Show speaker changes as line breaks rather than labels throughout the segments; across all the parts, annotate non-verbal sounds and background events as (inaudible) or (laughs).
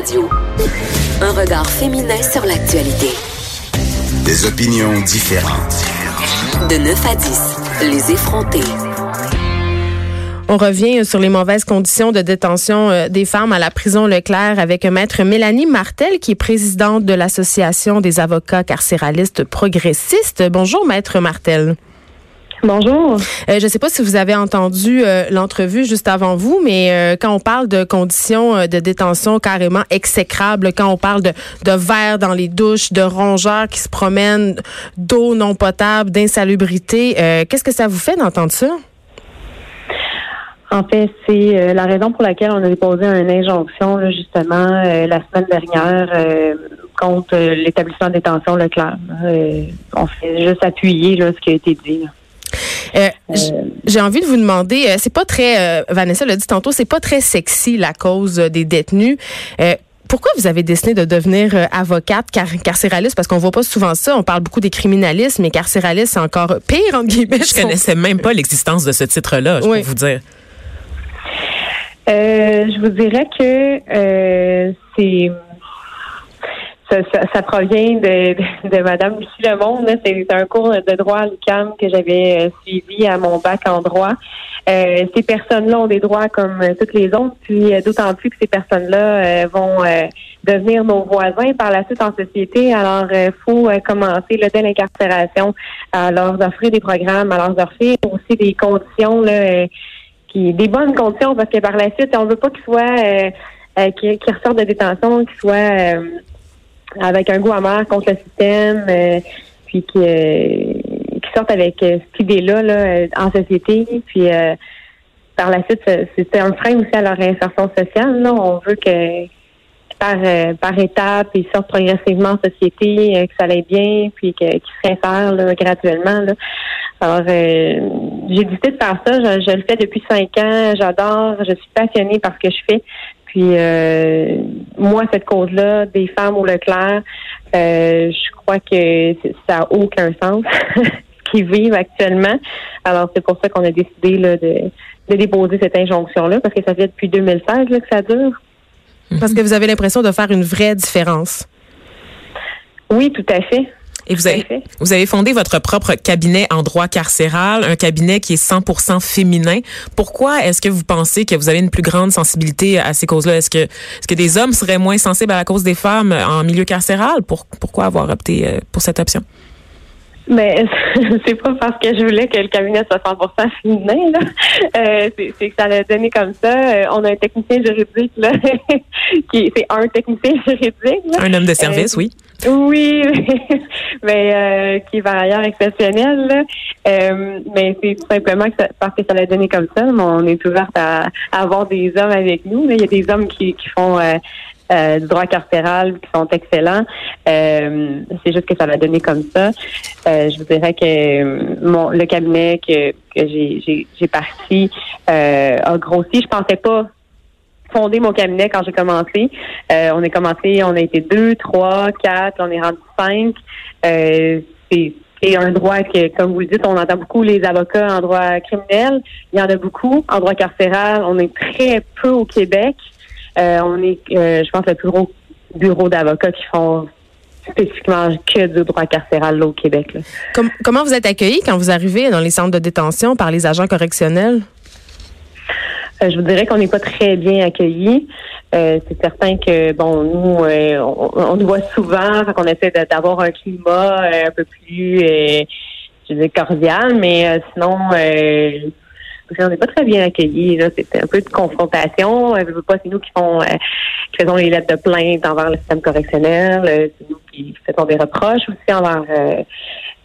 Radio. Un regard féminin sur l'actualité.
Des opinions différentes.
De 9 à 10, les effrontés.
On revient sur les mauvaises conditions de détention euh, des femmes à la prison Leclerc avec maître Mélanie Martel, qui est présidente de l'Association des avocats carcéralistes progressistes. Bonjour, maître Martel.
Bonjour.
Euh, je ne sais pas si vous avez entendu euh, l'entrevue juste avant vous, mais euh, quand on parle de conditions de détention carrément exécrables, quand on parle de, de verre dans les douches, de rongeurs qui se promènent, d'eau non potable, d'insalubrité, qu'est-ce que ça vous fait d'entendre ça?
En fait, c'est la raison pour laquelle on a déposé une injonction justement la semaine dernière contre l'établissement de détention Leclerc. on fait juste appuyer là, ce qui a été dit.
Euh, j'ai envie de vous demander, euh, c'est pas très, euh, Vanessa l'a dit tantôt, c'est pas très sexy la cause des détenus. Pourquoi vous avez décidé de devenir avocate car carcéraliste? Parce qu'on voit pas souvent ça. On parle beaucoup des criminalistes, mais carcéraliste, c'est encore pire, entre guillemets.
Je connaissais même pas l'existence de ce titre-là, je peux vous dire.
je vous dirais que c'est ça, provient de, de, Madame Lucie Lemonde. C'est un cours de droit à l'UQAM que j'avais euh, suivi à mon bac en droit. Euh, ces personnes-là ont des droits comme euh, toutes les autres, puis d'autant plus que ces personnes-là vont devenir nos voisins par la suite en société. Alors, il faut commencer là, dès l'incarcération à leur offrir des programmes, à leur offrir aussi des conditions, là, qui, des bonnes conditions, parce que par la suite, on veut pas qu'ils soient, qu'ils ressortent de détention, qu'ils soient avec un goût amer contre le système, euh, puis qui, euh, qui sortent avec euh, cette idée-là là, en société. Puis par la suite, c'était un frein aussi à leur insertion sociale. Là. On veut que par, par étapes, ils sortent progressivement en société, que ça aille bien, puis qu'ils se réinsèrent là, graduellement. Là. Alors, j'ai décidé de faire ça. Je, le fais depuis cinq ans. J'adore. Je suis passionnée par ce que je fais. Puis euh, moi, cette cause-là, des femmes au Leclerc, euh, je crois que ça n'a aucun sens (laughs) qui vivent actuellement. Alors c'est pour ça qu'on a décidé là, de, de déposer cette injonction-là, parce que ça fait depuis 2016 là, que ça dure.
Parce que vous avez l'impression de faire une vraie différence.
Oui, tout à fait.
Et vous avez, vous avez fondé votre propre cabinet en droit carcéral, un cabinet qui est 100% féminin. Pourquoi est-ce que vous pensez que vous avez une plus grande sensibilité à ces causes-là? Est-ce que, est-ce que des hommes seraient moins sensibles à la cause des femmes en milieu carcéral? Pour, pourquoi avoir opté euh, pour cette option?
Mais (laughs) c'est pas parce que je voulais que le cabinet soit 100% féminin. Là. Euh, c'est que ça l'a donné comme ça. Euh, on a un technicien juridique là, (laughs) qui c'est un technicien juridique. Là.
Un homme de service, oui.
Oui, (laughs) mais euh, qui est par ailleurs exceptionnel. Euh, mais c'est tout simplement que parce que ça l'a donné comme ça. Mais on est ouverte à, avoir des hommes avec nous. Il y a des hommes qui, qui font euh, du droit carcéral qui sont excellents. c'est juste que ça l'a donné comme ça. je vous dirais que mon le cabinet que, que j'ai, j'ai, parti a grossi. Je pensais pas fondé mon cabinet quand j'ai commencé. Euh, on a commencé, on a été deux, trois, quatre, on est rendu cinq. Euh, c'est un droit que, comme vous le dites, on entend beaucoup les avocats en droit criminel. Il y en a beaucoup. En droit carcéral, on est très peu au Québec. Euh, on est, je pense, le plus gros bureau d'avocats qui font spécifiquement que du droit carcéral au Québec.
comment vous êtes accueillis quand vous arrivez dans les centres de détention par les agents correctionnels?
Euh, je vous dirais qu'on n'est pas très bien accueillis. Euh, c'est certain que bon, nous, euh, on, nous voit souvent, qu'on essaie d'avoir un climat un peu plus, je veux cordial, mais sinon, on n'est pas très bien accueillis. C'est un peu de confrontation. pas, c'est nous qui font, qui faisons les lettres de plainte envers le système correctionnel. c'est nous qui faisons des reproches aussi envers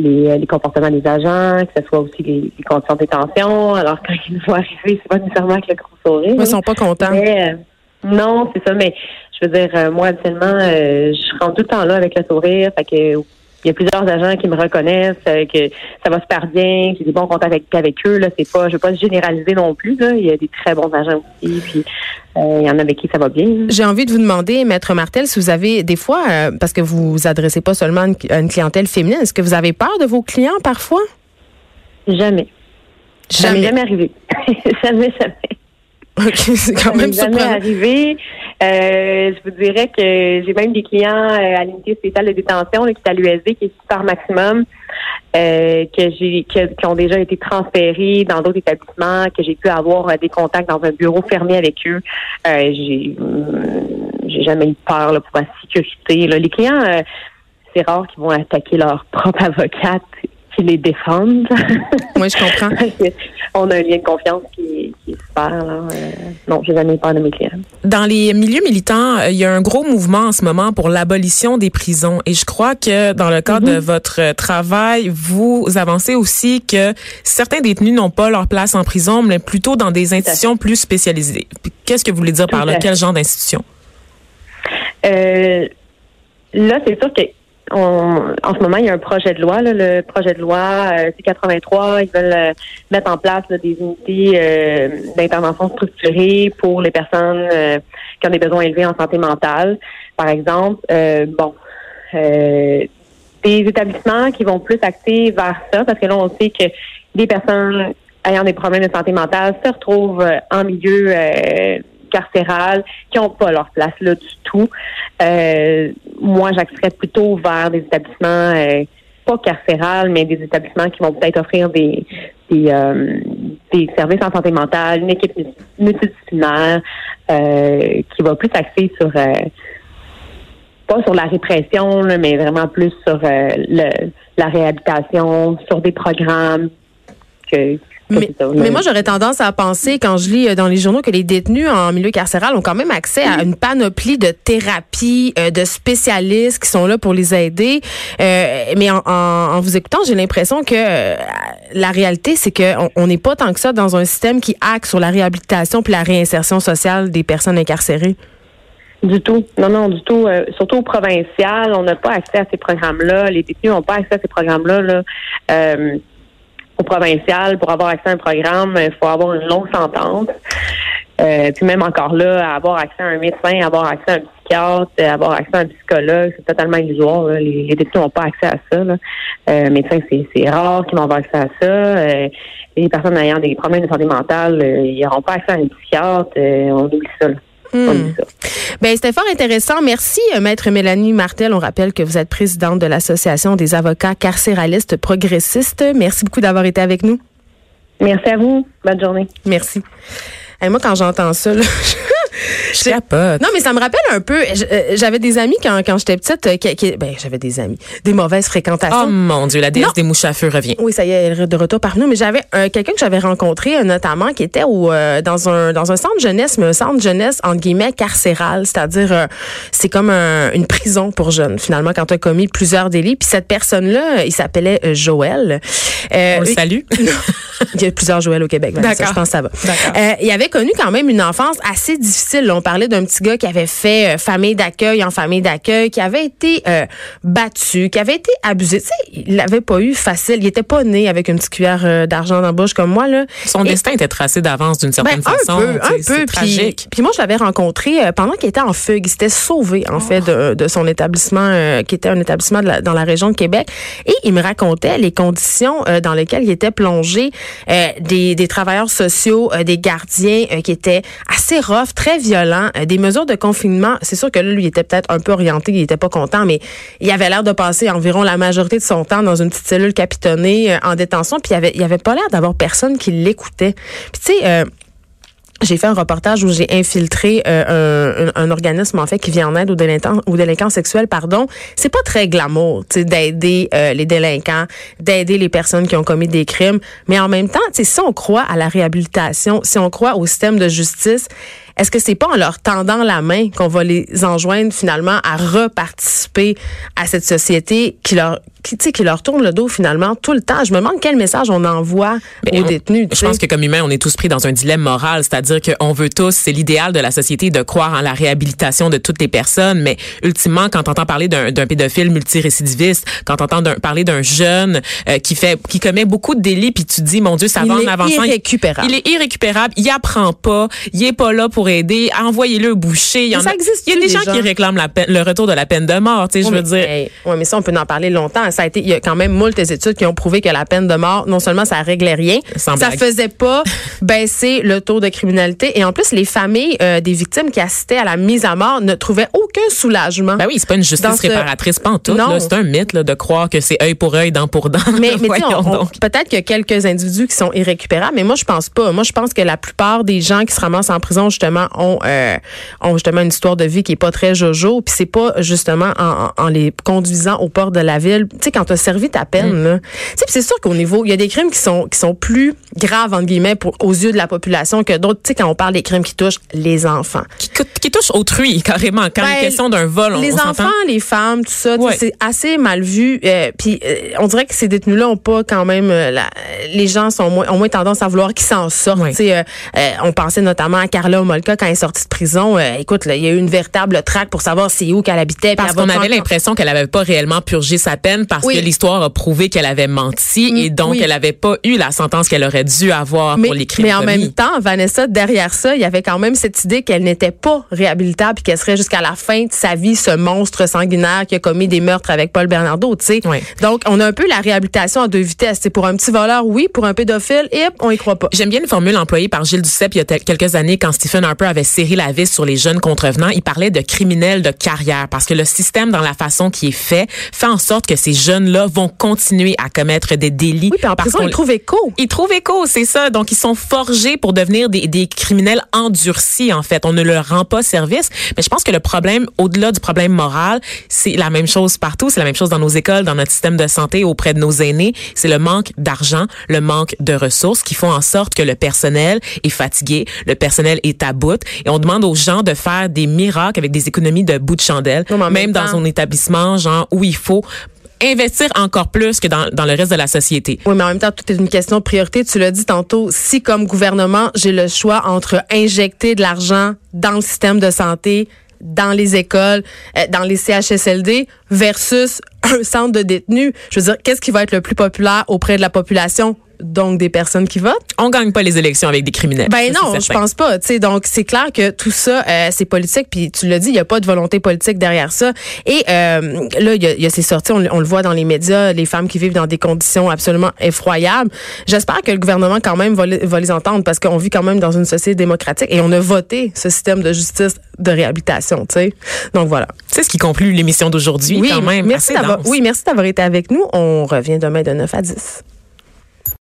les, les, comportements des agents, que ce soit aussi les, les conditions de détention. Alors, quand ils nous voient arriver, c'est pas nécessairement avec le gros sourire.
Ils sont pas contents.
Euh, non, c'est ça, mais je veux dire, euh, moi, habituellement, euh, je rentre tout le temps là avec le sourire. Fait que il y a plusieurs agents qui me reconnaissent, euh, que ça va super bien, j'ai des bons contacts avec, avec eux. Là, c'est pas, je veux pas généraliser non plus. Là. Il y a des très bons agents aussi, puis euh, il y en a avec qui ça va bien.
J'ai envie de vous demander, Maître Martel, si vous avez des fois, euh, parce que vous vous adressez pas seulement à une clientèle féminine, est-ce que vous avez peur de vos clients parfois?
Jamais. Jamais, jamais arrivé. (laughs) jamais, jamais. (laughs)
c'est quand
Ça
même
m'est jamais arrivé. Euh, je vous dirais que j'ai même des clients euh, à l'unité spéciale de détention là, qui est à l'USD, qui est super maximum, euh, que j'ai que- qui ont déjà été transférés dans d'autres établissements, que j'ai pu avoir euh, des contacts dans un bureau fermé avec eux. Euh, j'ai hum, j'ai jamais eu peur là, pour la sécurité. là. Les clients, euh, c'est rare qu'ils vont attaquer leur propre (laughs) avocate qui les défendent. (laughs)
Oui, je comprends.
On a un lien de confiance qui, qui est super. Là. Euh, non, j'ai jamais eu peur de mes clients.
Dans les milieux militants, euh, il y a un gros mouvement en ce moment pour l'abolition des prisons. Et je crois que dans le cadre de votre euh, travail, vous avancez aussi que certains détenus n'ont pas leur place en prison, mais plutôt dans des institutions plus spécialisées. Qu'est-ce que vous voulez dire par là? Quel genre d'institution?
Euh, là, c'est sûr que on- en ce moment, il y a un projet de loi, là, le projet de loi euh, C83. Ils veulent euh, mettre en place là, des unités euh, d'intervention structurée pour les personnes euh, qui ont des besoins élevés en santé mentale, par exemple. Euh, bon, des établissements qui vont plus axer vers ça, parce que là, on sait que des personnes ayant des problèmes de santé mentale se retrouvent en milieu euh, carcéral, qui n'ont pas leur place là du tout. Euh, moi, j'axerais plutôt vers des établissements euh, pas carcérales, mais des établissements qui vont peut-être offrir des des, euh, des services en santé mentale, une équipe multidisciplinaire qui va plus axer sur pas sur la répression, mais vraiment plus sur le, la réhabilitation, sur des programmes que
Mais, mais moi, j'aurais tendance à penser, quand je lis euh, dans les journaux, que les détenus en milieu carcéral ont quand même accès à une panoplie de thérapies, euh, de spécialistes qui sont là pour les aider. Euh, mais en, en- en vous écoutant, j'ai l'impression que euh, la réalité, c'est qu'on on n'est pas tant que ça dans un système qui axe sur la réhabilitation puis la réinsertion sociale des personnes incarcérées.
Du tout. Non, non, du tout. Euh, surtout au provincial, on n'a pas accès à ces programmes-là. Les détenus n'ont pas accès à ces programmes-là. Là. Euh, au provincial, pour avoir accès à un programme, il faut avoir une longue sentence. Euh, puis même encore là, avoir accès à un médecin, avoir accès à un psychiatre, avoir accès à un psychologue, c'est totalement illusoire. Les, les détenus n'ont pas accès à ça. Là. Euh, médecins, c'est, rare qu'ils vont avoir accès à ça. Euh, les personnes ayant des problèmes de santé mentale, euh, ils n'auront pas accès à un psychiatre. On oublie ça. Ça.
Ben, c'était fort intéressant. Merci, euh, Maître Mélanie Martel. On rappelle que vous êtes présidente de l'Association des avocats carcéralistes progressistes. Merci beaucoup d'avoir été avec nous.
Merci à vous. Bonne journée.
Merci. Et moi, quand j'entends ça, là, (laughs)
Je capote.
non, mais ça me rappelle un peu. euh, J'avais des amis quand, quand j'étais petite. euh, qui, qui- ben, j'avais des amis. Des mauvaises fréquentations.
Oh mon Dieu, la déesse
Non.
des mouches à feu revient.
Oui, ça y est, elle est de retour parmi nous. Mais j'avais euh, quelqu'un que j'avais rencontré euh, notamment qui était au, euh, dans un dans un centre jeunesse, mais un centre jeunesse entre guillemets carcéral, c'est-à-dire c'est comme un- une prison pour jeunes finalement quand tu as commis plusieurs délits. Puis cette personne-là, il s'appelait Joël.
On le salue. (laughs)
il y a plusieurs Joël au Québec.
D'accord.
Je pense que ça va. Il avait connu quand même une enfance assez difficile. Là. On parlait d'un petit gars qui avait fait euh, famille d'accueil en famille d'accueil, qui avait été euh, battu, qui avait été abusé. Tu sais, il l'avait pas eu facile. Il était pas né avec une petite cuillère euh, d'argent dans la bouche comme moi là.
Son
Et-
destin était tracé d'avance d'une certaine
ben,
façon.
un peu, un peu. Puis,
tragique.
puis moi, je l'avais rencontré pendant qu'il était en fugue. Il s'était sauvé, en fait, de, de son établissement, qui était un établissement de la- dans la région de Québec. Et il me racontait les conditions dans lesquelles il était plongé, des, des travailleurs sociaux, des gardiens qui étaient assez rough, très violents, euh, des mesures de confinement. C'est sûr que là, lui, il était peut-être un peu orienté, il était pas content, mais il avait l'air de passer environ la majorité de son temps dans une petite cellule capitonnée euh, en détention. Puis il avait, il avait pas l'air d'avoir personne qui l'écoutait. Puis tu sais. euh, j'ai fait un reportage où j'ai infiltré un, organisme en fait qui vient en aide aux délinquants, aux délinquants sexuels. Pardon, c'est pas très glamour, tu sais, d'aider les délinquants, d'aider les personnes qui ont commis des crimes, mais en même temps, tu sais, si on croit à la réhabilitation, si on croit au système de justice, est-ce que c'est pas en leur tendant la main qu'on va les enjoindre finalement à reparticiper à cette société qui leur, qui, qui leur tourne le dos finalement tout le temps? Je me demande quel message on envoie aux
on-
détenus.
Je pense que comme humain, on est tous pris dans un dilemme moral, c'est-à-dire qu'on veut tous, c'est l'idéal de la société de croire en la réhabilitation de toutes les personnes, mais ultimement, quand on entend parler d'un pédophile multirécidiviste, quand on entend parler d'un jeune euh, qui fait, qui commet beaucoup de délits, puis tu te dis, mon Dieu, ça
Il
va en
est
avançant.
irrécupérable.
Il est irrécupérable. Il apprend pas. Il est pas là pour aider, envoyez-le au boucher. Il y, en
ça
a,
existe
il y a des gens,
gens?
qui réclament la peine- le retour de la peine de mort. Tu sais, je
Ouais,
veux dire.
mais, ouais, mais ça, on peut en parler longtemps. Ça a été, il y a quand même moult études qui ont prouvé que la peine de mort, non seulement ça réglait rien,
Sans
ça
blague.
faisait pas (laughs) baisser le taux de criminalité. Et en plus, les familles euh, des victimes qui assistaient à la mise à mort ne trouvaient aucun soulagement.
Ben oui, c'est pas une justice
ce-
réparatrice pantoute.
Non.
là. C'est un mythe là, de croire que c'est œil pour œil, dent pour dent.
Mais, (laughs) mais peut-être qu'il y a quelques individus qui sont irrécupérables, mais moi je pense pas. Moi je pense que la plupart des gens qui se ramassent en prison justement ont euh, ont justement une histoire de vie qui est pas très jojo, puis c'est pas justement en, les conduisant au port de la ville. Tu sais quand tu as servi ta peine
Mm.
Tu sais, c'est sûr qu'au niveau il y a des crimes qui sont qui sont plus graves entre guillemets pour aux yeux de la population que d'autres. Tu sais quand on parle des crimes qui touchent les enfants.
qui, qui touche autrui, carrément. Quand il
Ben,
est question d'un vol, on,
les
on
enfants, les femmes, tout ça,
Ouais.
c'est assez mal vu. Euh, Puis euh, on dirait que ces détenus-là ont pas quand même. la- les gens sont moins, ont moins tendance à vouloir qu'ils s'en sortent.
Ouais.
Euh, on pensait notamment à Carla Omolka quand elle est sortie de prison. Euh, écoute, là, il y a eu une véritable traque pour savoir c'est où qu'elle habitait.
Parce qu'on avait l'impression qu'elle avait pas réellement purgé sa peine parce
Oui.
que l'histoire a prouvé qu'elle avait menti et donc
oui.
elle avait pas eu la sentence qu'elle aurait dû avoir
mais,
pour les crimes
mais en même temps, Vanessa, derrière ça, il y avait quand même cette idée qu'elle n'était pas réhabilitable puis qu'elle serait jusqu'à la fin de sa vie ce monstre sanguinaire qui a commis des meurtres avec Paul Bernardo, tu sais. Donc, on a un peu la réhabilitation à deux vitesses. C'est pour un petit voleur, oui, pour un pédophile, et hop, on y croit pas.
J'aime bien une formule employée par Gilles Duceppe il y a quelques années quand Stephen Harper avait serré la vis sur les jeunes contrevenants. Il parlait de criminels de carrière parce que le système, dans la façon qui est fait, fait en sorte que ces jeunes-là vont continuer à commettre des délits.
Oui, puis en
parce
prison, ils trouvent écho.
Ils trouvent écho, c'est ça. Donc, ils sont forgés pour devenir des, des criminels endurcis, en fait. On ne leur rend pas service. Mais je pense que le problème, au-delà du problème moral, c'est la même chose partout. C'est la même chose dans nos écoles, dans notre système de santé, auprès de nos aînés. C'est le manque d'argent, le manque de ressources qui font en sorte que le personnel est fatigué, le personnel est à bout. Et on demande aux gens de faire des miracles avec des économies de bout de chandelle,
Non,
même
même
dans un établissement, genre, où il faut investir encore plus que dans, dans le reste de la société.
Oui, mais en même temps, tout est une question de priorité. Tu l'as dit tantôt, si comme gouvernement, j'ai le choix entre injecter de l'argent dans le système de santé, dans les écoles, euh, dans les CHSLD, versus un centre de détenus, je veux dire, qu'est-ce qui va être le plus populaire auprès de la population? Donc, des personnes qui votent?
On gagne pas les élections avec des criminels.
Ben
Ça,
non, je pense pas. Tu sais, donc c'est clair que tout ça, euh, c'est politique. Puis tu l'as dit, il y a pas de volonté politique derrière ça. Et euh, là, il y a, il y a ces sorties, on, le- on le voit dans les médias, les femmes qui vivent dans des conditions absolument effroyables. J'espère que le gouvernement quand même va, les- va les entendre parce qu'on vit quand même dans une société démocratique et on a voté ce système de justice de réhabilitation. Donc voilà.
C'est ce qui conclut l'émission d'aujourd'hui quand même.
merci d'avoir. Oui, merci d'avoir été avec nous. On revient demain de 9 à 10.